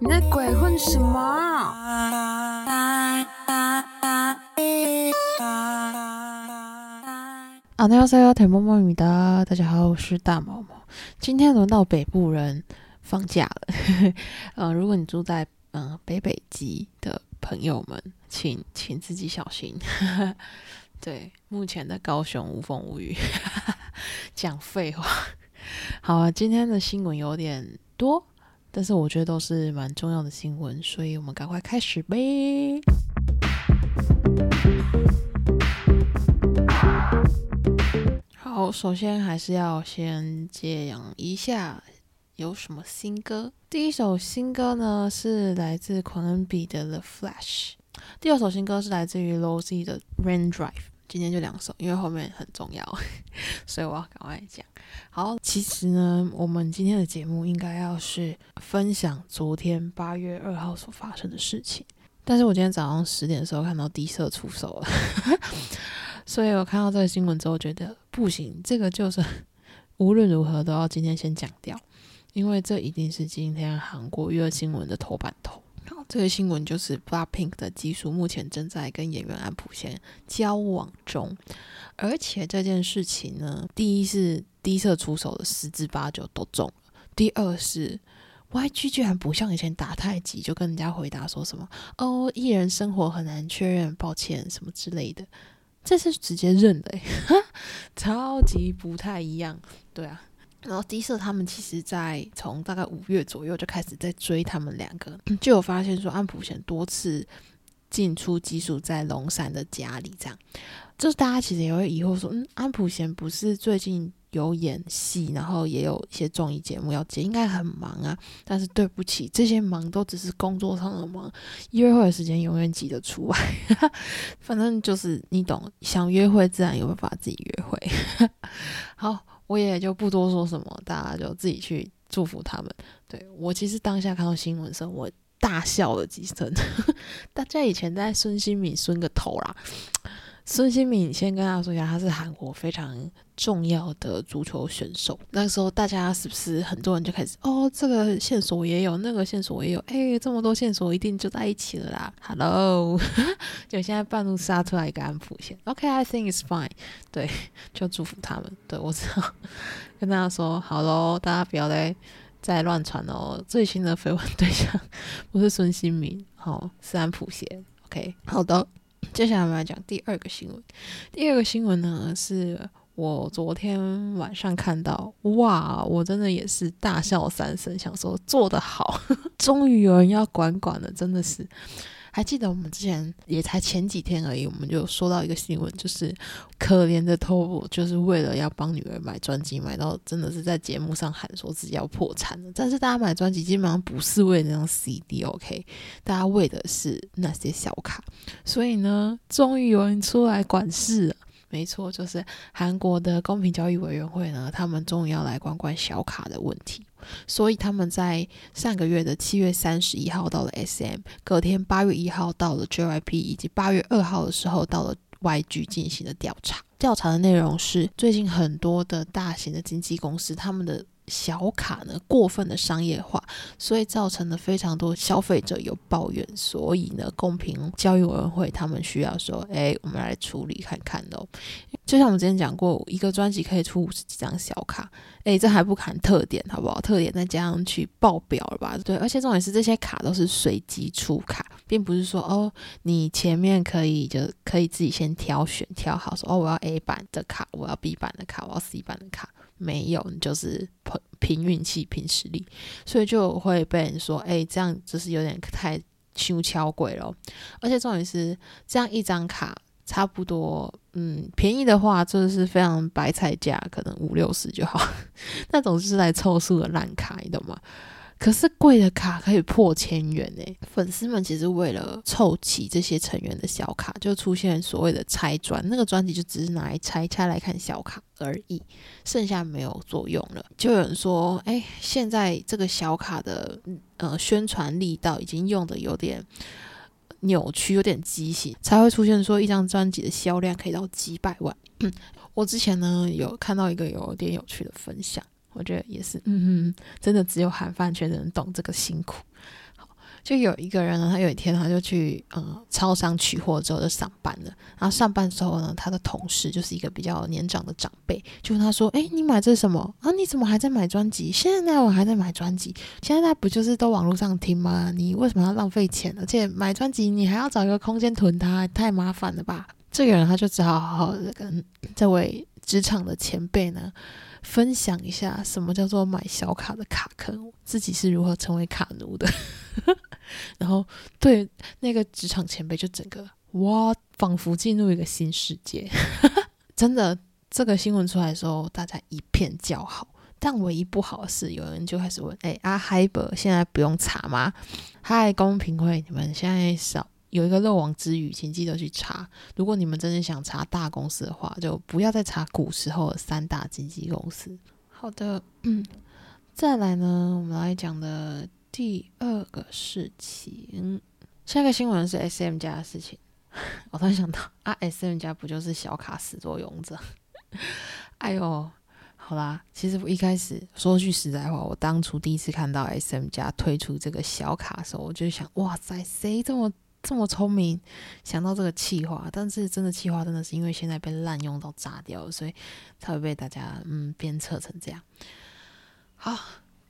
你在鬼混什么？안녕하세요，田萌萌语的，大家好，我是大毛毛。今天轮到北部人放假了，呃，如果你住在嗯北北极的朋友们，请请自己小心。对，目前的高雄无风无雨，讲废话。好啊，今天的新闻有点多， 但是我觉得都是蛮重要的新闻，所以我们赶快开始呗。好，首先还是要先揭阳一下有什么新歌。第一首新歌呢是来自狂恩比的《The Flash》，第二首新歌是来自于 Lozy 的《Rain Drive》。今天就两首，因为后面很重要，所以我要赶快讲。好，其实呢，我们今天的节目应该要是分享昨天八月二号所发生的事情，但是我今天早上十点的时候看到低色出手了，所以我看到这个新闻之后觉得不行，这个就是无论如何都要今天先讲掉，因为这一定是今天韩国娱乐新闻的头版头。这个新闻就是 BLACKPINK 的技术目前正在跟演员安普贤交往中，而且这件事情呢，第一是低色出手的十之八九都中了，第二是 YG 居然不像以前打太极，就跟人家回答说什么哦，艺人生活很难确认，抱歉什么之类的，这是直接认了，超级不太一样，对啊。然后低色他们其实，在从大概五月左右就开始在追他们两个，就有发现说安普贤多次进出寄宿在龙山的家里，这样，就是大家其实也会疑惑说，嗯，安普贤不是最近有演戏，然后也有一些综艺节目要接，应该很忙啊。但是对不起，这些忙都只是工作上的忙，约会的时间永远挤得出来。反正就是你懂，想约会自然有办法自己约会。好。我也就不多说什么，大家就自己去祝福他们。对我其实当下看到新闻的时候，我大笑了几声。大家以前在孙兴敏孙个头啦。孙兴敏先跟大家说一下，他是韩国非常重要的足球选手。那时候大家是不是很多人就开始哦，这个线索也有，那个线索也有，哎，这么多线索一定就在一起了啦。Hello，就现在半路杀出来一个安普线。OK，I think it's fine。对，就祝福他们。对我知道，跟大家说好喽，大家不要再再乱传哦。最新的绯闻对象不是孙兴敏，好是安普贤。OK，好的。接下来我们来讲第二个新闻。第二个新闻呢，是我昨天晚上看到，哇，我真的也是大笑三声，想说做得好，终于有人要管管了，真的是。还记得我们之前也才前几天而已，我们就说到一个新闻，就是可怜的 TOP，就是为了要帮女儿买专辑，买到真的是在节目上喊说自己要破产了。但是大家买专辑基本上不是为了那张 CD，OK，大家为的是那些小卡。所以呢，终于有人出来管事了。没错，就是韩国的公平交易委员会呢，他们终于要来管管小卡的问题。所以他们在上个月的七月三十一号到了 SM，隔天八月一号到了 JYP，以及八月二号的时候到了 YG 进行了调查。调查的内容是最近很多的大型的经纪公司，他们的小卡呢过分的商业化，所以造成了非常多消费者有抱怨。所以呢，公平交易委员会他们需要说，哎，我们来处理看看喽。就像我们之前讲过，一个专辑可以出五十几张小卡，诶，这还不含特点，好不好？特点再加上去爆表了吧？对，而且重点是这些卡都是随机出卡，并不是说哦，你前面可以就可以自己先挑选挑好，说哦，我要 A 版的卡，我要 B 版的卡，我要 C 版的卡，没有，你就是凭凭运气、凭实力，所以就会被人说，诶，这样就是有点太修敲鬼了。而且重点是，这样一张卡。差不多，嗯，便宜的话就是非常白菜价，可能五六十就好。那种就是来凑数的烂卡，你懂吗？可是贵的卡可以破千元呢。粉丝们其实为了凑齐这些成员的小卡，就出现所谓的拆专，那个专辑就只是拿来拆拆来看小卡而已，剩下没有作用了。就有人说，哎，现在这个小卡的呃宣传力道已经用的有点。扭曲有点畸形，才会出现说一张专辑的销量可以到几百万。我之前呢有看到一个有点有趣的分享，我觉得也是，嗯哼，真的只有韩饭圈的人懂这个辛苦。好，就有一个人呢，他有一天他就去呃超商取货之后就上班了。然后上班之后呢，他的同事就是一个比较年长的长辈，就问他说：“哎，你买这什么啊？你怎么还在买专辑？现在我还在买专辑，现在不就是都网络上听吗？你为什么要浪费钱？而且买专辑你还要找一个空间囤它，太麻烦了吧？”这个人他就只好好好的跟这位职场的前辈呢分享一下什么叫做买小卡的卡坑，自己是如何成为卡奴的。然后对那个职场前辈就整个哇，仿佛进入一个新世界。真的，这个新闻出来的时候，大家一片叫好。但唯一不好的是，有人就开始问：哎，阿海伯现在不用查吗？嗨，公平会，你们现在少。有一个漏网之鱼，请记得去查。如果你们真的想查大公司的话，就不要再查古时候的三大经纪公司。好的，嗯，再来呢，我们来讲的第二个事情，下一个新闻是 S M 家的事情。我突然想到啊，S M 家不就是小卡始作俑者？哎呦，好啦，其实我一开始说句实在话，我当初第一次看到 S M 家推出这个小卡的时候，我就想，哇塞，谁这么？这么聪明，想到这个气话，但是真的气话真的是因为现在被滥用到炸掉了，所以才会被大家嗯鞭策成这样。好，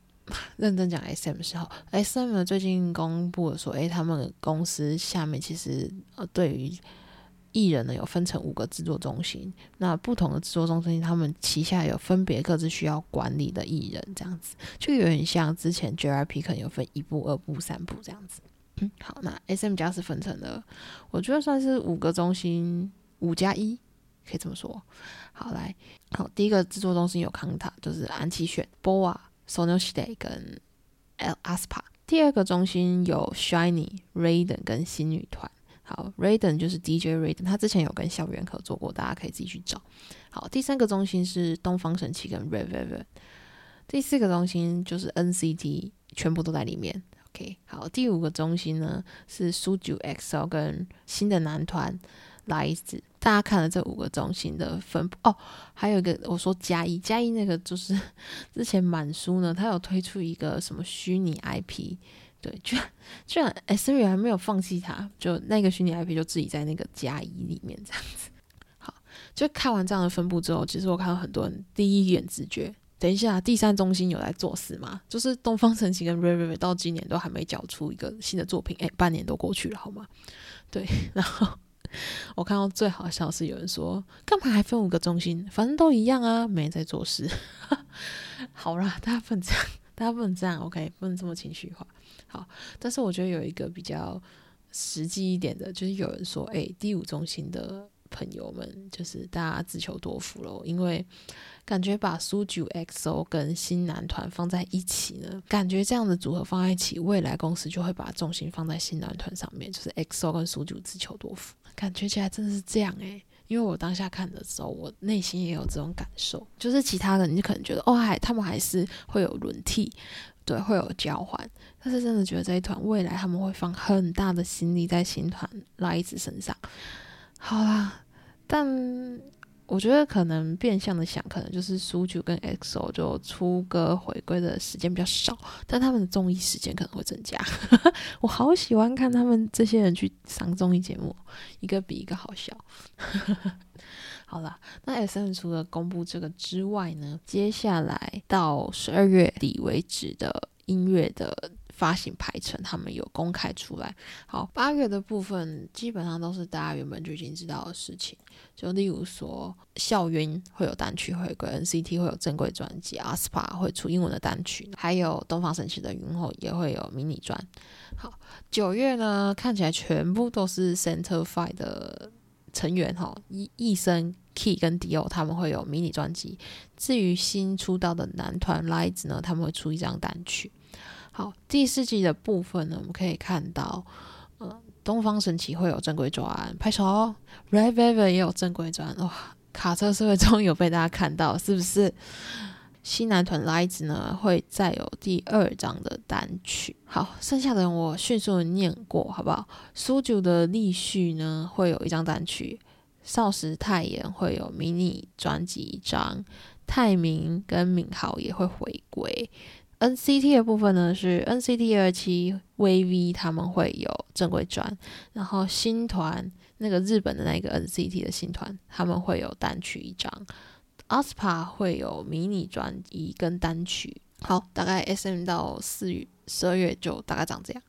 认真讲 S M 的时候，S M 最近公布了说，诶，他们公司下面其实呃对于艺人呢有分成五个制作中心，那不同的制作中心，他们旗下有分别各自需要管理的艺人，这样子就有点像之前 J R P 可能有分一部、二部、三部这样子。好，那 S M 加是分成了，我觉得算是五个中心，五加一，可以这么说。好，来，好，第一个制作中心有康塔，就是安琪炫、BOA、Sonoshite 跟 L Aspa。第二个中心有 Shiny、Raiden 跟新女团。好，Raiden 就是 DJ Raiden，他之前有跟校园合作过，大家可以自己去找。好，第三个中心是东方神起跟 Red Velvet。第四个中心就是 NCT，全部都在里面。OK，好，第五个中心呢是苏九 XO 跟新的男团来自。大家看了这五个中心的分布哦，还有一个我说加一加一那个就是 之前满书呢，他有推出一个什么虚拟 IP，对，居然居然 S M 还没有放弃它，就那个虚拟 IP 就自己在那个加一里面这样子。好，就看完这样的分布之后，其实我看到很多人第一眼直觉。等一下，第三中心有来做事吗？就是东方神起跟 r a r a 到今年都还没交出一个新的作品，哎，半年都过去了，好吗？对，然后我看到最好笑是有人说，干嘛还分五个中心？反正都一样啊，没在做事。好啦，大家不能这样，大家不能这样，OK，不能这么情绪化。好，但是我觉得有一个比较实际一点的，就是有人说，哎，第五中心的朋友们，就是大家自求多福喽，因为。感觉把苏九 XO 跟新男团放在一起呢，感觉这样的组合放在一起，未来公司就会把重心放在新男团上面，就是 XO 跟苏九自求多福。感觉起来真的是这样诶，因为我当下看的时候，我内心也有这种感受。就是其他的，你可能觉得哦，还他们还是会有轮替，对，会有交换。但是真的觉得这一团未来他们会放很大的心力在新团拉子身上。好啦，但。我觉得可能变相的想，可能就是苏九跟 XO 就出歌回归的时间比较少，但他们的综艺时间可能会增加。我好喜欢看他们这些人去上综艺节目，一个比一个好笑。好了，那 SM 除了公布这个之外呢，接下来到十二月底为止的音乐的。发行排程，他们有公开出来。好，八月的部分基本上都是大家原本就已经知道的事情，就例如说校园会有单曲回归，NCT 会有正规专辑，aespa 会出英文的单曲，还有东方神起的云后也会有迷你专。好，九月呢看起来全部都是 Center Five 的成员哈，一一生 Key 跟 Dio 他们会有迷你专辑。至于新出道的男团 Lights 呢，他们会出一张单曲。第四季的部分呢，我们可以看到，呃，东方神起会有正规专，拍手；Red Velvet 也有正规专，哇，卡车社会终于有被大家看到，是不是？西南屯 Lights 呢，会再有第二张的单曲。好，剩下的我迅速的念过，好不好？苏九的立序呢，会有一张单曲；少时太妍会有迷你专辑一张；泰明跟敏豪也会回归。NCT 的部分呢是 NCT 二七 VV 他们会有正规专，然后新团那个日本的那个 NCT 的新团他们会有单曲一张，ASPA 会有迷你专辑跟单曲。好，大概 SM 到四月十二月就大概长这样。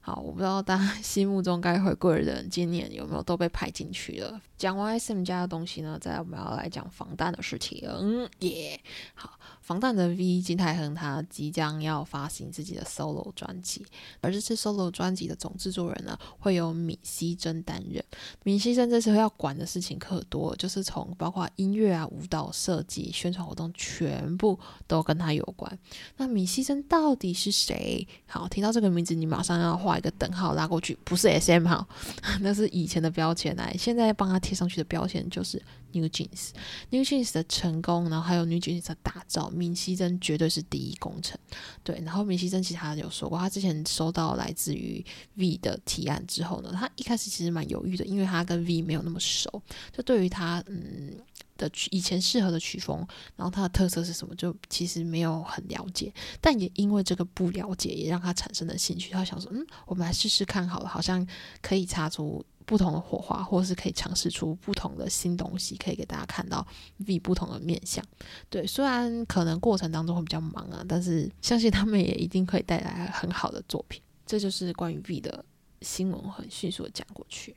好，我不知道大家心目中该回归的人今年有没有都被排进去了。讲完 SM 家的东西呢，再我们要来讲防弹的事情。嗯，耶，好。防弹的 V 金泰亨他即将要发行自己的 solo 专辑，而这次 solo 专辑的总制作人呢，会由米希珍担任。米希珍这时候要管的事情可多，就是从包括音乐啊、舞蹈设计、宣传活动，全部都跟他有关。那米希珍到底是谁？好，听到这个名字，你马上要画一个等号拉过去，不是 SM 哈，那是以前的标签来，现在帮他贴上去的标签就是。New Jeans，New Jeans 的成功，然后还有 New Jeans 的打造，闵熙珍绝对是第一功臣。对，然后闵熙珍其他有说过，他之前收到来自于 V 的提案之后呢，他一开始其实蛮犹豫的，因为他跟 V 没有那么熟，就对于他嗯的曲以前适合的曲风，然后他的特色是什么，就其实没有很了解。但也因为这个不了解，也让他产生了兴趣。他想说，嗯，我们来试试看好了，好像可以擦出。不同的火花，或是可以尝试出不同的新东西，可以给大家看到 V 不同的面相。对，虽然可能过程当中会比较忙啊，但是相信他们也一定可以带来很好的作品。这就是关于 V 的新闻，很迅速的讲过去。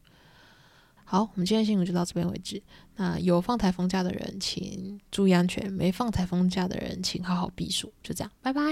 好，我们今天新闻就到这边为止。那有放台风假的人，请注意安全；没放台风假的人，请好好避暑。就这样，拜拜。